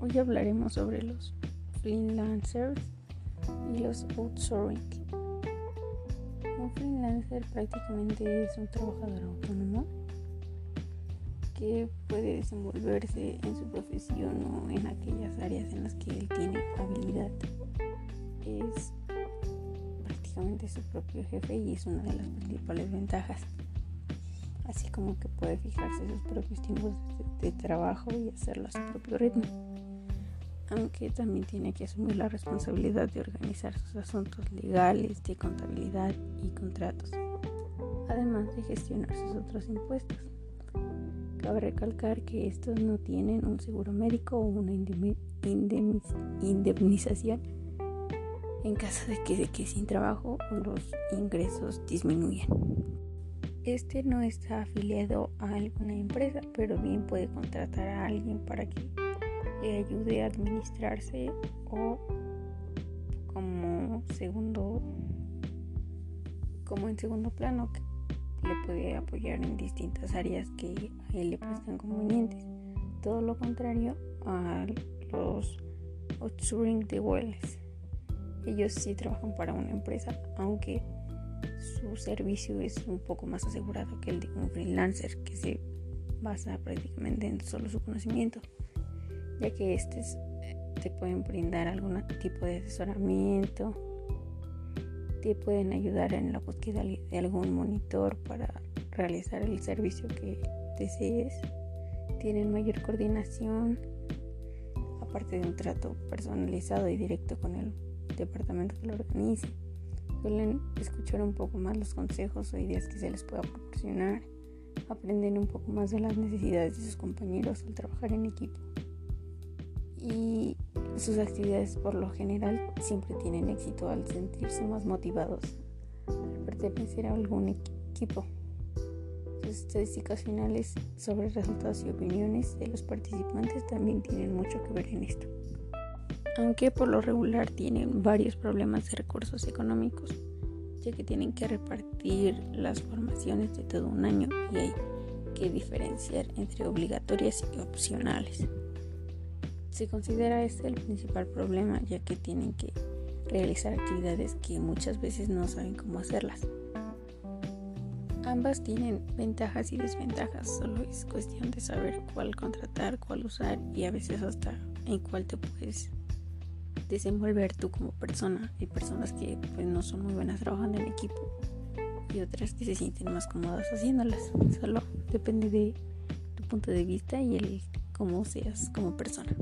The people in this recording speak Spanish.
hoy hablaremos sobre los freelancers y los outsourcing. Un freelancer prácticamente es un trabajador autónomo que puede desenvolverse en su profesión o en aquellas áreas en las que él tiene habilidad. Es prácticamente su propio jefe y es una de las principales ventajas así como que puede fijarse sus propios tiempos de, trabajo y hacerlo a su propio ritmo. Aunque también tiene que asumir la responsabilidad de organizar sus asuntos legales, de contabilidad y contratos, además de gestionar sus otros impuestos. Cabe recalcar que estos no tienen un seguro médico o una indemnización en caso de que, sin trabajo los ingresos disminuyan. Este no está afiliado a alguna empresa, pero bien puede contratar a alguien para que le ayude a administrarse o como segundo como en segundo plano que le puede apoyar en distintas áreas que a él le prestan convenientes. Todo lo contrario a los outsourcing de Welles. Ellos sí trabajan para una empresa, aunque su servicio es un poco más asegurado que el de un freelancer que se basa prácticamente en solo su conocimiento, ya que estos eh, te pueden brindar algún tipo de asesoramiento, te pueden ayudar en la búsqueda de algún monitor para realizar el servicio que desees, tienen mayor coordinación, aparte de un trato personalizado y directo con el departamento que lo organice suelen escuchar un poco más los consejos o ideas que se les pueda proporcionar, aprenden un poco más de las necesidades de sus compañeros al trabajar en equipo. Y sus actividades por lo general siempre tienen éxito al sentirse más motivados al pertenecer a algún equipo. Sus estadísticas finales sobre resultados y opiniones de los participantes también tienen mucho que ver en esto aunque por lo regular tienen varios problemas de recursos económicos, ya que tienen que repartir las formaciones de todo un año y hay que diferenciar entre obligatorias y opcionales. Se considera este el principal problema, ya que tienen que realizar actividades que muchas veces no saben cómo hacerlas. Ambas tienen ventajas y desventajas, solo es cuestión de saber cuál contratar, cuál usar y a veces hasta en cuál te puedes desenvolver tú como persona. Hay personas que pues, no son muy buenas trabajando en equipo y otras que se sienten más cómodas haciéndolas. Solo depende de tu punto de vista y el cómo seas como persona.